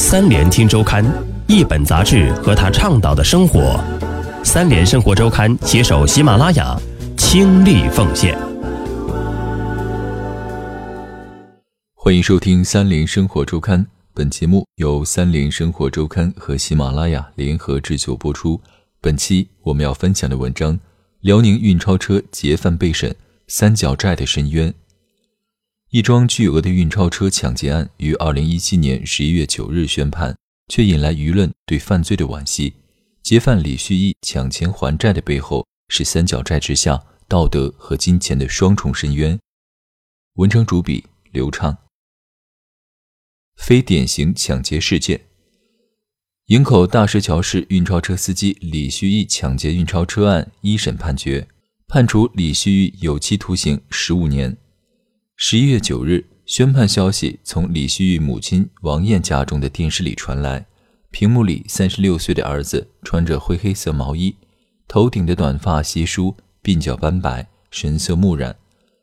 三联听周刊，一本杂志和他倡导的生活。三联生活周刊携手喜马拉雅，倾力奉献。欢迎收听三联生活周刊，本节目由三联生活周刊和喜马拉雅联合制作播出。本期我们要分享的文章：辽宁运钞车劫犯被审，三角债的深渊。一桩巨额的运钞车抢劫案于二零一七年十一月九日宣判，却引来舆论对犯罪的惋惜。劫犯李旭义抢钱还债的背后，是三角债之下道德和金钱的双重深渊。文章主笔刘畅。非典型抢劫事件：营口大石桥市运钞车司机李旭义抢劫运钞车案一审判决，判处李旭义有期徒刑十五年。十一月九日，宣判消息从李旭玉母亲王艳家中的电视里传来。屏幕里，三十六岁的儿子穿着灰黑色毛衣，头顶的短发稀疏，鬓角斑白，神色木然。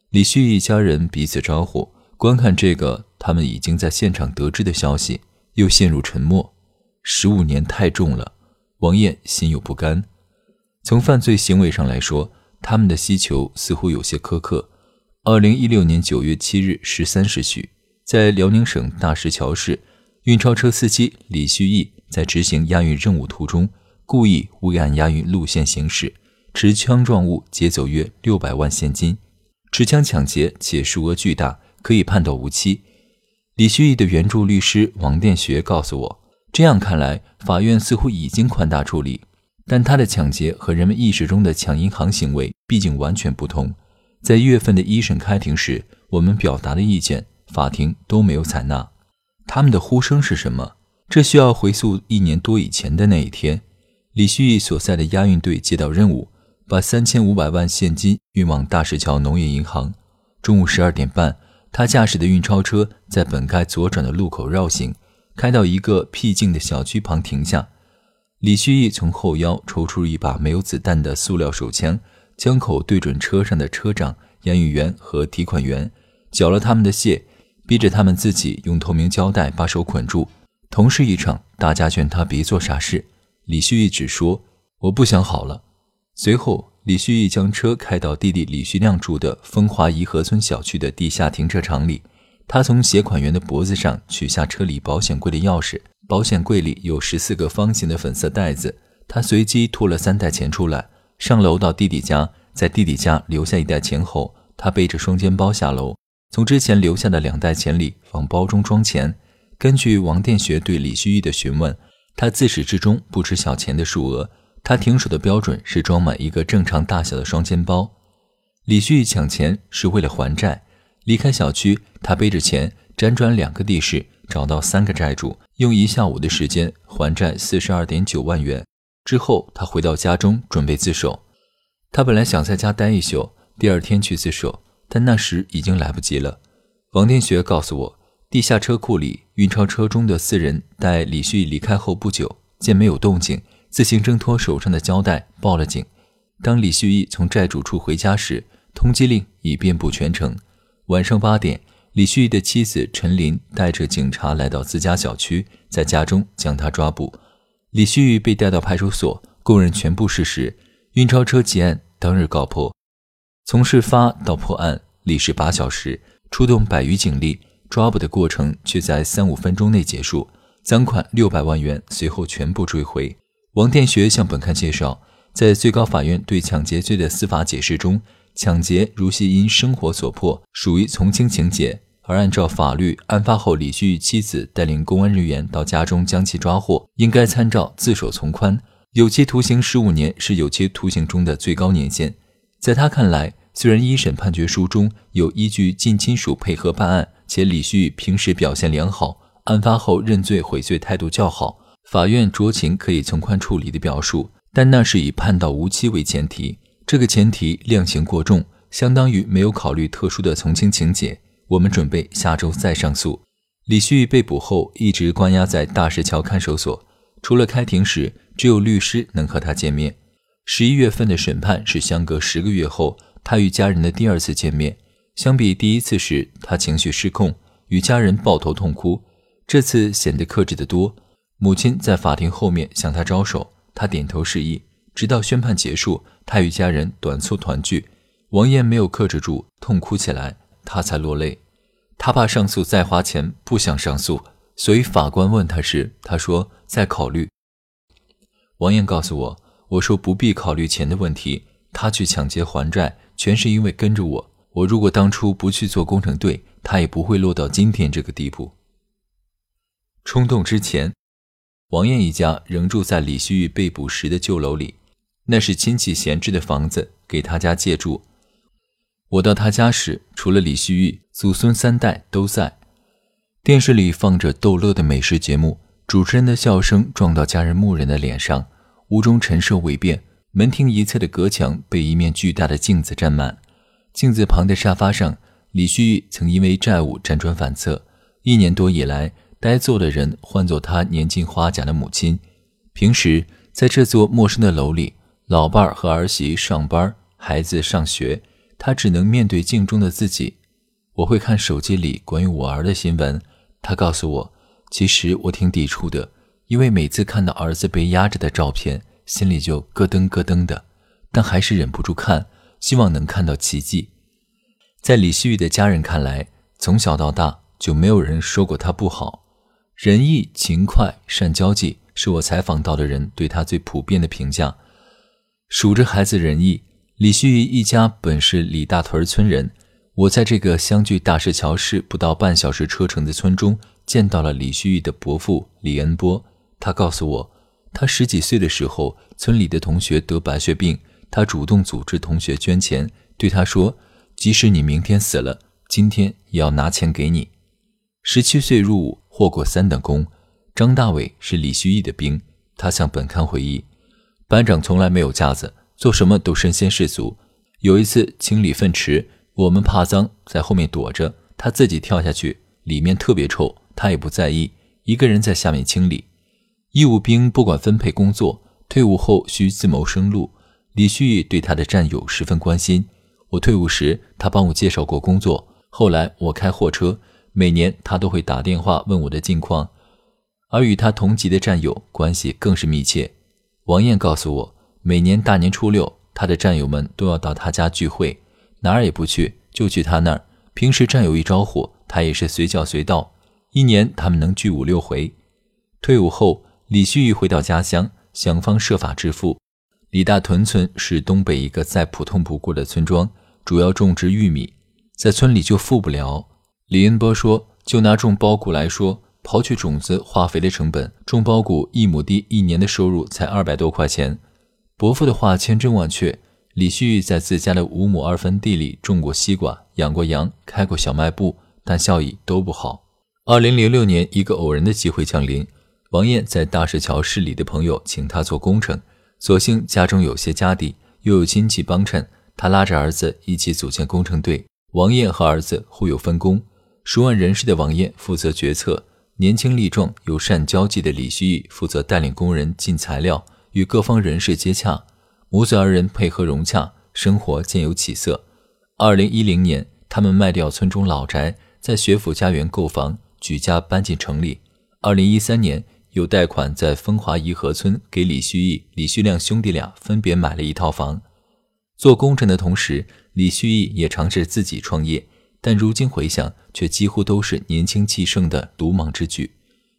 李旭一家人彼此招呼，观看这个他们已经在现场得知的消息，又陷入沉默。十五年太重了，王艳心有不甘。从犯罪行为上来说，他们的需求似乎有些苛刻。二零一六年九月七日十三时许，在辽宁省大石桥市，运钞车司机李旭义在执行押运任务途中，故意未按押运路线行驶，持枪状物劫走约六百万现金，持枪抢劫且数额巨大，可以判到无期。李旭义的援助律师王殿学告诉我，这样看来，法院似乎已经宽大处理，但他的抢劫和人们意识中的抢银行行为毕竟完全不同。在一月份的一审开庭时，我们表达的意见，法庭都没有采纳。他们的呼声是什么？这需要回溯一年多以前的那一天，李旭义所在的押运队接到任务，把三千五百万现金运往大石桥农业银行。中午十二点半，他驾驶的运钞车在本该左转的路口绕行，开到一个僻静的小区旁停下。李旭义从后腰抽出一把没有子弹的塑料手枪。枪口对准车上的车长、押运员和提款员，缴了他们的械，逼着他们自己用透明胶带把手捆住。同事一场，大家劝他别做傻事。李旭义只说：“我不想好了。”随后，李旭义将车开到弟弟李旭亮住的风华颐和村小区的地下停车场里。他从携款员的脖子上取下车里保险柜的钥匙，保险柜里有十四个方形的粉色袋子。他随机拖了三袋钱出来。上楼到弟弟家，在弟弟家留下一袋钱后，他背着双肩包下楼，从之前留下的两袋钱里往包中装钱。根据王殿学对李旭义的询问，他自始至终不知小钱的数额，他停手的标准是装满一个正常大小的双肩包。李旭义抢钱是为了还债，离开小区，他背着钱辗转两个地市，找到三个债主，用一下午的时间还债四十二点九万元。之后，他回到家中准备自首。他本来想在家待一宿，第二天去自首，但那时已经来不及了。王天学告诉我，地下车库里运钞车中的四人待李旭离开后不久，见没有动静，自行挣脱手上的胶带，报了警。当李旭义从债主处回家时，通缉令已遍布全城。晚上八点，李旭义的妻子陈林带着警察来到自家小区，在家中将他抓捕。李旭被带到派出所，供认全部事实。运钞车劫案当日告破，从事发到破案历时八小时，出动百余警力，抓捕的过程却在三五分钟内结束。赃款六百万元随后全部追回。王殿学向本刊介绍，在最高法院对抢劫罪的司法解释中，抢劫如系因生活所迫，属于从轻情节。而按照法律，案发后李旭妻子带领公安人员到家中将其抓获，应该参照自首从宽。有期徒刑十五年是有期徒刑中的最高年限。在他看来，虽然一审判决书中有依据近亲属配合办案，且李旭平时表现良好，案发后认罪悔罪态度较好，法院酌情可以从宽处理的表述，但那是以判到无期为前提，这个前提量刑过重，相当于没有考虑特殊的从轻情节。我们准备下周再上诉。李旭被捕后一直关押在大石桥看守所，除了开庭时，只有律师能和他见面。十一月份的审判是相隔十个月后他与家人的第二次见面。相比第一次时，他情绪失控，与家人抱头痛哭。这次显得克制得多。母亲在法庭后面向他招手，他点头示意。直到宣判结束，他与家人短促团聚。王艳没有克制住，痛哭起来，他才落泪。他怕上诉再花钱，不想上诉，所以法官问他时，他说再考虑。王艳告诉我，我说不必考虑钱的问题，他去抢劫还债，全是因为跟着我。我如果当初不去做工程队，他也不会落到今天这个地步。冲动之前，王艳一家仍住在李旭玉被捕时的旧楼里，那是亲戚闲置的房子，给他家借住。我到他家时，除了李旭玉，祖孙三代都在。电视里放着逗乐的美食节目，主持人的笑声撞到家人牧人的脸上，屋中陈设未变。门厅一侧的隔墙被一面巨大的镜子占满，镜子旁的沙发上，李旭玉曾因为债务辗转反侧。一年多以来，呆坐的人唤作他年近花甲的母亲。平时在这座陌生的楼里，老伴儿和儿媳上班，孩子上学。他只能面对镜中的自己。我会看手机里关于我儿的新闻。他告诉我，其实我挺抵触的，因为每次看到儿子被压着的照片，心里就咯噔咯噔的，但还是忍不住看，希望能看到奇迹。在李希玉的家人看来，从小到大就没有人说过他不好，仁义、勤快、善交际，是我采访到的人对他最普遍的评价。数着孩子仁义。李旭玉一家本是李大屯村人，我在这个相距大石桥市不到半小时车程的村中见到了李旭玉的伯父李恩波。他告诉我，他十几岁的时候，村里的同学得白血病，他主动组织同学捐钱，对他说：“即使你明天死了，今天也要拿钱给你。”十七岁入伍，获过三等功。张大伟是李旭玉的兵，他向本刊回忆，班长从来没有架子。做什么都身先士卒。有一次清理粪池，我们怕脏，在后面躲着，他自己跳下去，里面特别臭，他也不在意，一个人在下面清理。义务兵不管分配工作，退伍后需自谋生路。李旭对他的战友十分关心。我退伍时，他帮我介绍过工作。后来我开货车，每年他都会打电话问我的近况，而与他同级的战友关系更是密切。王艳告诉我。每年大年初六，他的战友们都要到他家聚会，哪儿也不去，就去他那儿。平时战友一招呼，他也是随叫随到。一年他们能聚五六回。退伍后，李旭玉回到家乡，想方设法致富。李大屯村是东北一个再普通不过的村庄，主要种植玉米，在村里就富不了。李恩波说：“就拿种苞谷来说，刨去种子、化肥的成本，种苞谷一亩地一年的收入才二百多块钱。”伯父的话千真万确。李旭在自家的五亩二分地里种过西瓜，养过羊，开过小卖部，但效益都不好。二零零六年，一个偶然的机会降临，王艳在大石桥市里的朋友请他做工程，所幸家中有些家底，又有亲戚帮衬，他拉着儿子一起组建工程队。王艳和儿子互有分工，熟谙人事的王艳负责决策，年轻力壮、有善交际的李旭负责带领工人进材料。与各方人士接洽，母子二人配合融洽，生活渐有起色。二零一零年，他们卖掉村中老宅，在学府家园购房，举家搬进城里。二零一三年，有贷款在风华颐和村给李旭义、李旭亮兄弟俩分别买了一套房。做工程的同时，李旭义也尝试自己创业，但如今回想，却几乎都是年轻气盛的鲁莽之举。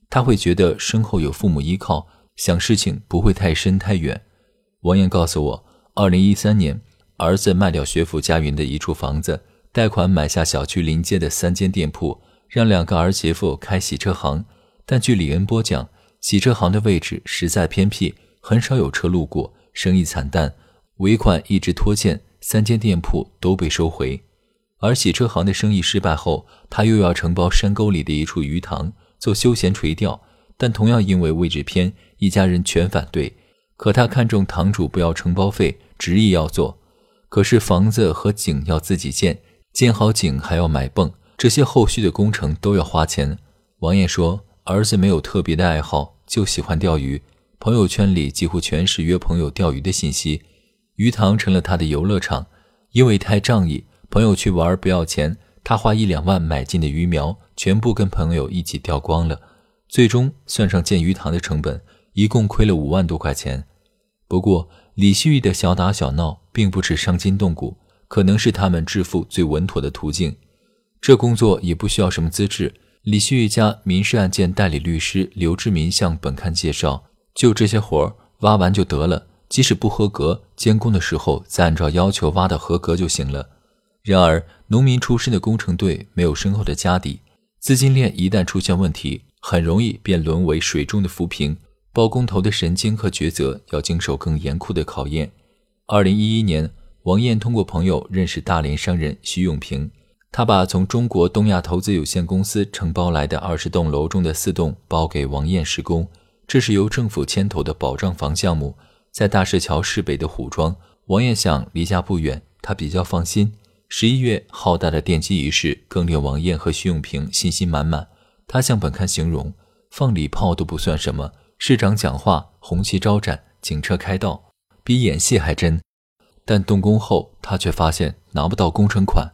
他会觉得身后有父母依靠。想事情不会太深太远。王艳告诉我，二零一三年，儿子卖掉学府家园的一处房子，贷款买下小区临街的三间店铺，让两个儿媳妇开洗车行。但据李恩波讲，洗车行的位置实在偏僻，很少有车路过，生意惨淡，尾款一直拖欠，三间店铺都被收回。而洗车行的生意失败后，他又要承包山沟里的一处鱼塘做休闲垂钓，但同样因为位置偏。一家人全反对，可他看中堂主不要承包费，执意要做。可是房子和井要自己建，建好井还要买泵，这些后续的工程都要花钱。王爷说，儿子没有特别的爱好，就喜欢钓鱼，朋友圈里几乎全是约朋友钓鱼的信息。鱼塘成了他的游乐场，因为太仗义，朋友去玩不要钱，他花一两万买进的鱼苗，全部跟朋友一起钓光了。最终算上建鱼塘的成本，一共亏了五万多块钱。不过，李旭的小打小闹并不是伤筋动骨，可能是他们致富最稳妥的途径。这工作也不需要什么资质。李旭家民事案件代理律师刘志民向本刊介绍，就这些活儿挖完就得了，即使不合格，监工的时候再按照要求挖的合格就行了。然而，农民出身的工程队没有深厚的家底，资金链一旦出现问题，很容易便沦为水中的浮萍。包工头的神经和抉择要经受更严酷的考验。二零一一年，王艳通过朋友认识大连商人徐永平，他把从中国东亚投资有限公司承包来的二十栋楼中的四栋包给王艳施工，这是由政府牵头的保障房项目，在大石桥市北的虎庄。王艳想离家不远，他比较放心。十一月浩大的奠基仪式更令王艳和徐永平信心满满。他向本刊形容，放礼炮都不算什么。市长讲话，红旗招展，警车开道，比演戏还真。但动工后，他却发现拿不到工程款。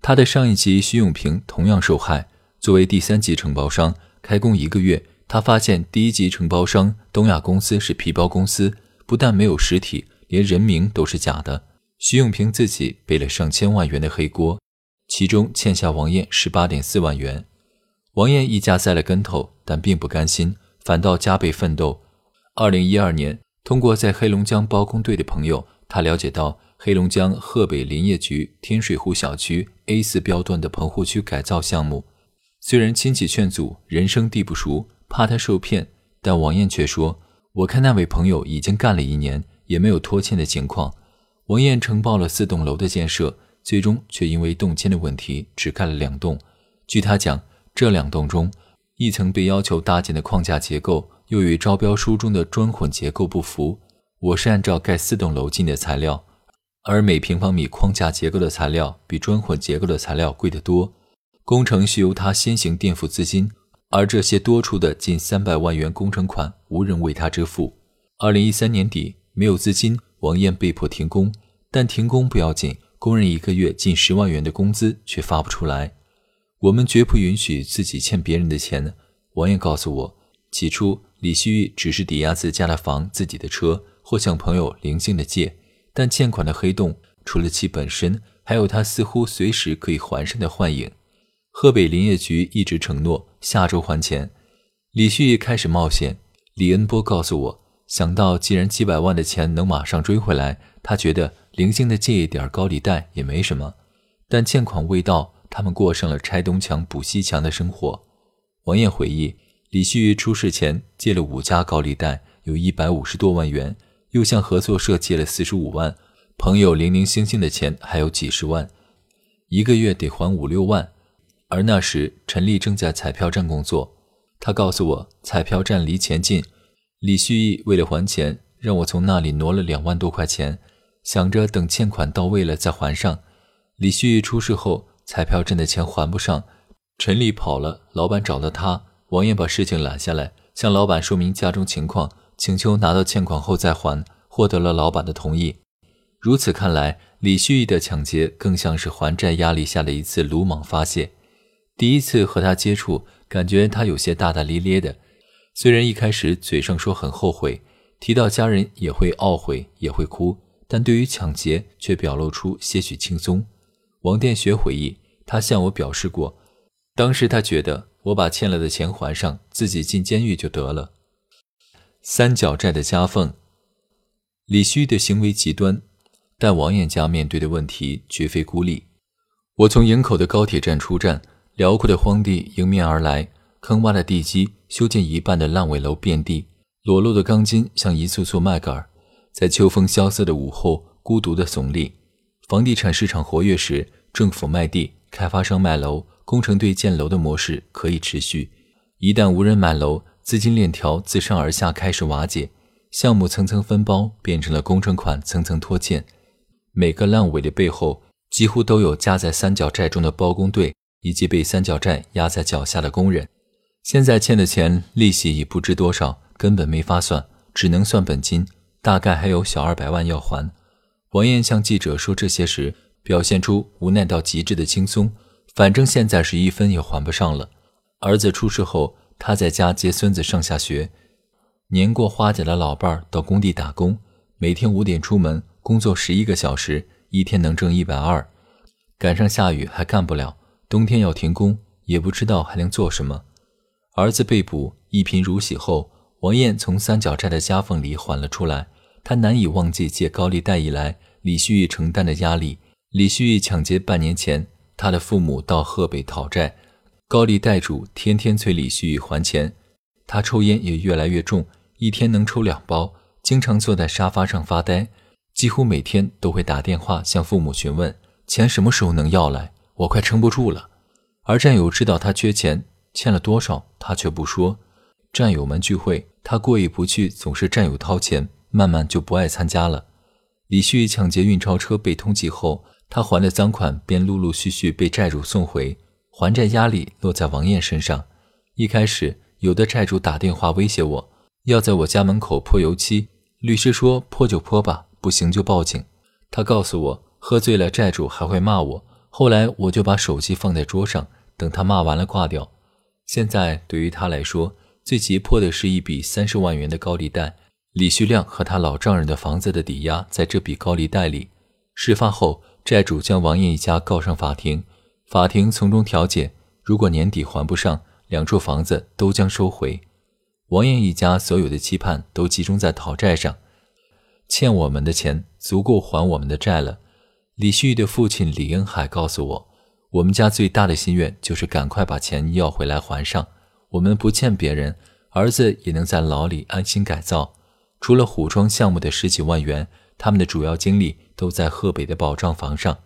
他的上一级徐永平同样受害。作为第三级承包商，开工一个月，他发现第一级承包商东亚公司是皮包公司，不但没有实体，连人名都是假的。徐永平自己背了上千万元的黑锅，其中欠下王艳十八点四万元。王艳一家栽了跟头，但并不甘心。反倒加倍奋斗。二零一二年，通过在黑龙江包工队的朋友，他了解到黑龙江鹤北林业局天水湖小区 A 四标段的棚户区改造项目。虽然亲戚劝阻，人生地不熟，怕他受骗，但王艳却说：“我看那位朋友已经干了一年，也没有拖欠的情况。”王艳承包了四栋楼的建设，最终却因为动迁的问题，只盖了两栋。据他讲，这两栋中。一层被要求搭建的框架结构又与招标书中的砖混结构不符。我是按照盖四栋楼进的材料，而每平方米框架结构的材料比砖混结构的材料贵得多。工程需由他先行垫付资金，而这些多出的近三百万元工程款无人为他支付。二零一三年底没有资金，王艳被迫停工。但停工不要紧，工人一个月近十万元的工资却发不出来。我们绝不允许自己欠别人的钱。王爷告诉我，起初李旭玉只是抵押自家的房、自己的车，或向朋友零星的借。但欠款的黑洞，除了其本身，还有他似乎随时可以还上的幻影。河北林业局一直承诺下周还钱。李旭玉开始冒险。李恩波告诉我，想到既然几百万的钱能马上追回来，他觉得零星的借一点高利贷也没什么。但欠款未到。他们过上了拆东墙补西墙的生活。王艳回忆，李旭出事前借了五家高利贷，有一百五十多万元，又向合作社借了四十五万，朋友零零星星的钱还有几十万，一个月得还五六万。而那时陈丽正在彩票站工作，他告诉我彩票站离钱近，李旭义为了还钱，让我从那里挪了两万多块钱，想着等欠款到位了再还上。李旭义出事后。彩票挣的钱还不上，陈丽跑了，老板找了他，王艳把事情揽下来，向老板说明家中情况，请求拿到欠款后再还，获得了老板的同意。如此看来，李旭义的抢劫更像是还债压力下的一次鲁莽发泄。第一次和他接触，感觉他有些大大咧咧的，虽然一开始嘴上说很后悔，提到家人也会懊悔，也会哭，但对于抢劫却表露出些许轻松。王殿学回忆，他向我表示过，当时他觉得我把欠了的钱还上，自己进监狱就得了。三角债的夹缝，李旭的行为极端，但王艳家面对的问题绝非孤立。我从营口的高铁站出站，辽阔的荒地迎面而来，坑洼的地基，修建一半的烂尾楼遍地，裸露的钢筋像一簇簇麦秆在秋风萧瑟的午后孤独地耸立。房地产市场活跃时，政府卖地，开发商卖楼，工程队建楼的模式可以持续。一旦无人买楼，资金链条自上而下开始瓦解，项目层层分包，变成了工程款层层拖欠。每个烂尾的背后，几乎都有夹在三角债中的包工队，以及被三角债压在脚下的工人。现在欠的钱利息已不知多少，根本没法算，只能算本金，大概还有小二百万要还。王艳向记者说这些时，表现出无奈到极致的轻松。反正现在是一分也还不上了。儿子出事后，他在家接孙子上下学。年过花甲的老伴儿到工地打工，每天五点出门，工作十一个小时，一天能挣一百二。赶上下雨还干不了，冬天要停工，也不知道还能做什么。儿子被捕，一贫如洗后，王艳从三角债的夹缝里缓了出来。他难以忘记借高利贷以来李旭玉承担的压力。李旭玉抢劫半年前，他的父母到河北讨债，高利贷主天天催李旭玉还钱。他抽烟也越来越重。一天能抽两包，经常坐在沙发上发呆，几乎每天都会打电话向父母询问钱什么时候能要来，我快撑不住了。而战友知道他缺钱，欠了多少，他却不说。战友们聚会，他过意不去，总是战友掏钱，慢慢就不爱参加了。李旭抢劫运钞车被通缉后，他还的赃款便陆陆续续被债主送回，还债压力落在王艳身上。一开始，有的债主打电话威胁我。要在我家门口泼油漆，律师说泼就泼吧，不行就报警。他告诉我，喝醉了债主还会骂我。后来我就把手机放在桌上，等他骂完了挂掉。现在对于他来说，最急迫的是一笔三十万元的高利贷。李旭亮和他老丈人的房子的抵押在这笔高利贷里。事发后，债主将王艳一家告上法庭，法庭从中调解，如果年底还不上，两处房子都将收回。王艳一家所有的期盼都集中在讨债上，欠我们的钱足够还我们的债了。李旭的父亲李恩海告诉我，我们家最大的心愿就是赶快把钱要回来还上。我们不欠别人，儿子也能在牢里安心改造。除了虎庄项目的十几万元，他们的主要精力都在河北的保障房上。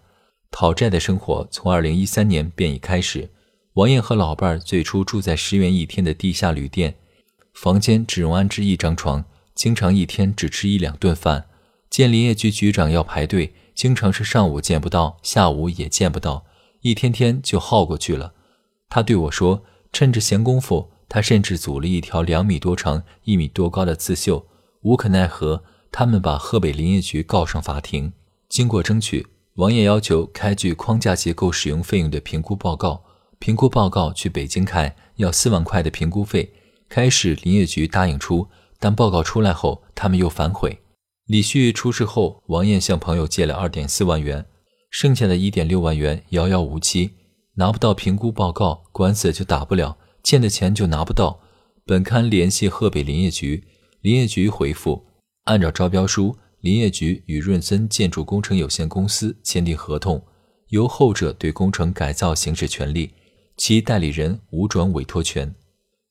讨债的生活从二零一三年便已开始。王艳和老伴儿最初住在十元一天的地下旅店。房间只容安置一张床，经常一天只吃一两顿饭。见林业局局长要排队，经常是上午见不到，下午也见不到，一天天就耗过去了。他对我说：“趁着闲工夫，他甚至组了一条两米多长、一米多高的刺绣。”无可奈何，他们把河北林业局告上法庭。经过争取，王爷要求开具框架结构使用费用的评估报告。评估报告去北京开，要四万块的评估费。开始，林业局答应出，但报告出来后，他们又反悔。李旭出事后，王艳向朋友借了二点四万元，剩下的一点六万元遥遥无期，拿不到评估报告，官司就打不了，欠的钱就拿不到。本刊联系河北林业局，林业局回复：按照招标书，林业局与润森建筑工程有限公司签订合同，由后者对工程改造行使权利，其代理人无转委托权。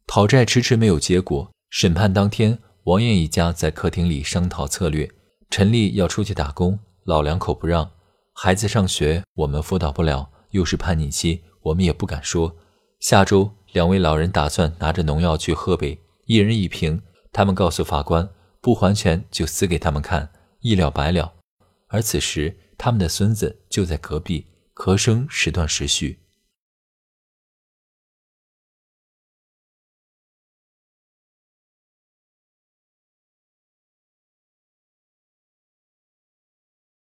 讨债迟迟没有结果。审判当天，王艳一家在客厅里商讨策略。陈丽要出去打工，老两口不让。孩子上学，我们辅导不了，又是叛逆期，我们也不敢说。下周，两位老人打算拿着农药去河北，一人一瓶。他们告诉法官，不还钱就死给他们看，一了百了。而此时，他们的孙子就在隔壁，咳声时断时续。